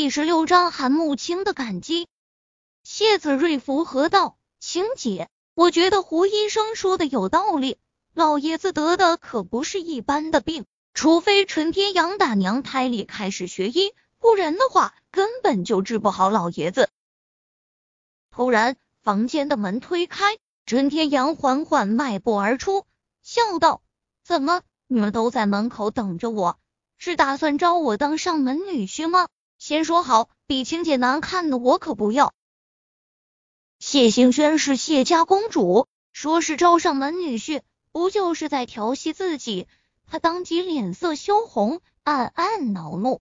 第十六章韩慕清的感激。谢子瑞附和道：“青姐，我觉得胡医生说的有道理，老爷子得的可不是一般的病，除非陈天阳打娘胎里开始学医，不然的话根本就治不好老爷子。”突然，房间的门推开，陈天阳缓缓迈步而出，笑道：“怎么，你们都在门口等着我，是打算招我当上门女婿吗？”先说好，比青姐难看的我可不要。谢兴轩是谢家公主，说是招上门女婿，不就是在调戏自己？他当即脸色羞红，暗暗恼怒。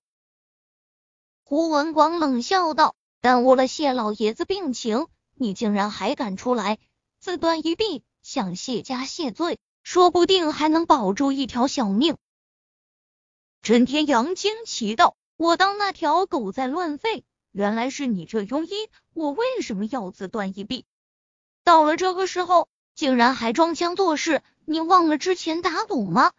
胡文广冷笑道：“耽误了谢老爷子病情，你竟然还敢出来自断一臂，向谢家谢罪，说不定还能保住一条小命。”陈天阳惊奇道。我当那条狗在乱吠，原来是你这庸医！我为什么要自断一臂？到了这个时候，竟然还装腔作势！你忘了之前打赌吗？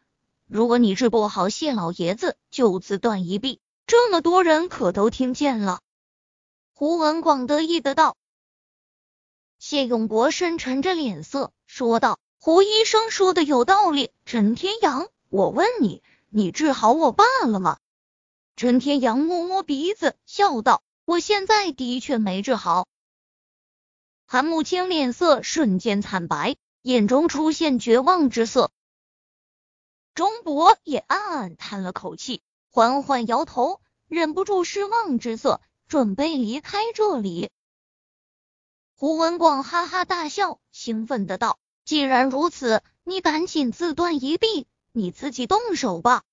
如果你治不好谢老爷子，就自断一臂。这么多人可都听见了。胡文广得意的道。谢永国深沉着脸色说道：“胡医生说的有道理。陈天阳，我问你，你治好我爸了吗？”陈天阳摸摸鼻子，笑道：“我现在的确没治好。”韩慕清脸色瞬间惨白，眼中出现绝望之色。钟博也暗暗叹了口气，缓缓摇头，忍不住失望之色，准备离开这里。胡文广哈哈大笑，兴奋的道：“既然如此，你赶紧自断一臂，你自己动手吧。”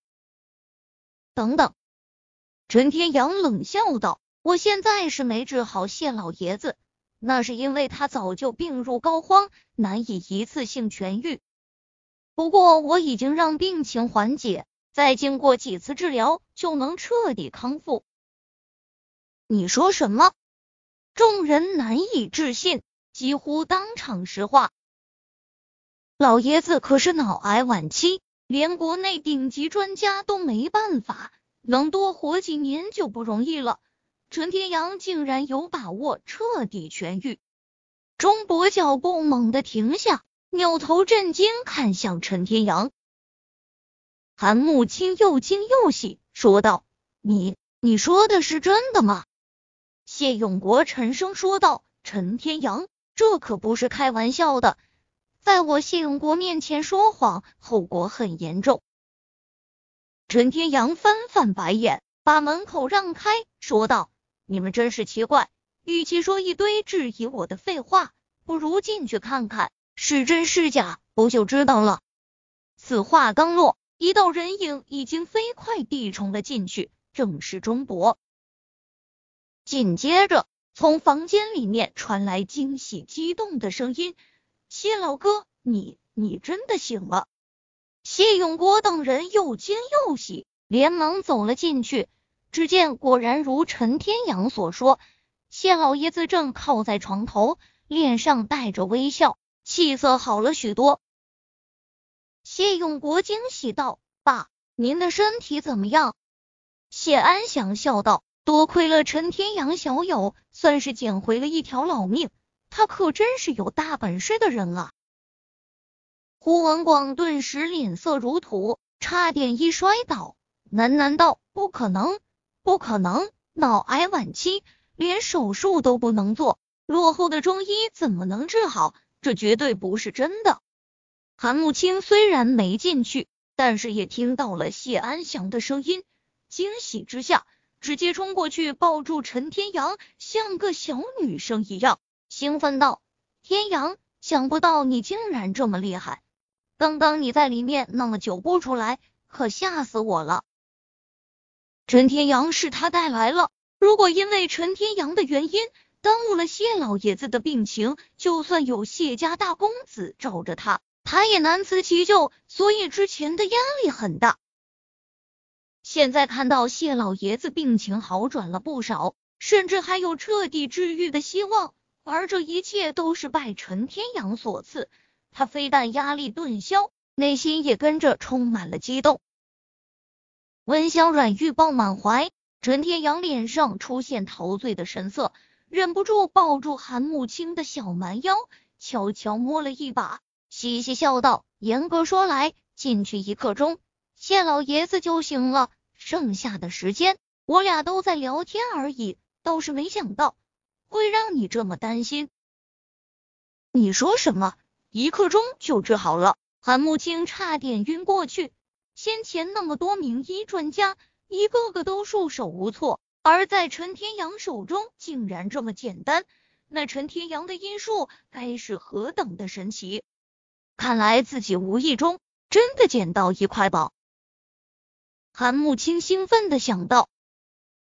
等等。陈天阳冷笑道：“我现在是没治好谢老爷子，那是因为他早就病入膏肓，难以一次性痊愈。不过我已经让病情缓解，再经过几次治疗，就能彻底康复。”你说什么？众人难以置信，几乎当场石化。老爷子可是脑癌晚期，连国内顶级专家都没办法。能多活几年就不容易了。陈天阳竟然有把握彻底痊愈。钟博脚步猛地停下，扭头震惊看向陈天阳。韩木清又惊又喜，说道：“你你说的是真的吗？”谢永国沉声说道：“陈天阳，这可不是开玩笑的，在我谢永国面前说谎，后果很严重。”陈天阳翻翻白眼，把门口让开，说道：“你们真是奇怪，与其说一堆质疑我的废话，不如进去看看是真是假，不就知道了。”此话刚落，一道人影已经飞快地冲了进去，正是钟博。紧接着，从房间里面传来惊喜激动的声音：“谢老哥，你你真的醒了！”谢永国等人又惊又喜，连忙走了进去。只见果然如陈天阳所说，谢老爷子正靠在床头，脸上带着微笑，气色好了许多。谢永国惊喜道：“爸，您的身体怎么样？”谢安祥笑道：“多亏了陈天阳小友，算是捡回了一条老命。他可真是有大本事的人啊！”胡文广顿时脸色如土，差点一摔倒，喃喃道：“不可能，不可能！脑癌晚期，连手术都不能做，落后的中医怎么能治好？这绝对不是真的。”韩慕清虽然没进去，但是也听到了谢安祥的声音，惊喜之下，直接冲过去抱住陈天阳，像个小女生一样兴奋道：“天阳，想不到你竟然这么厉害！”刚刚你在里面弄了酒不出来，可吓死我了。陈天阳是他带来了，如果因为陈天阳的原因耽误了谢老爷子的病情，就算有谢家大公子罩着他，他也难辞其咎，所以之前的压力很大。现在看到谢老爷子病情好转了不少，甚至还有彻底治愈的希望，而这一切都是拜陈天阳所赐。他非但压力顿消，内心也跟着充满了激动。温香软玉抱满怀，陈天阳脸上出现陶醉的神色，忍不住抱住韩慕清的小蛮腰，悄悄摸了一把，嘻嘻笑道：“严格说来，进去一刻钟，谢老爷子就醒了，剩下的时间我俩都在聊天而已。倒是没想到会让你这么担心。你说什么？一刻钟就治好了？”韩慕清差点晕过去。先前那么多名医专家。一个个都束手无措，而在陈天阳手中竟然这么简单，那陈天阳的医术该是何等的神奇！看来自己无意中真的捡到一块宝。韩慕清兴奋的想到。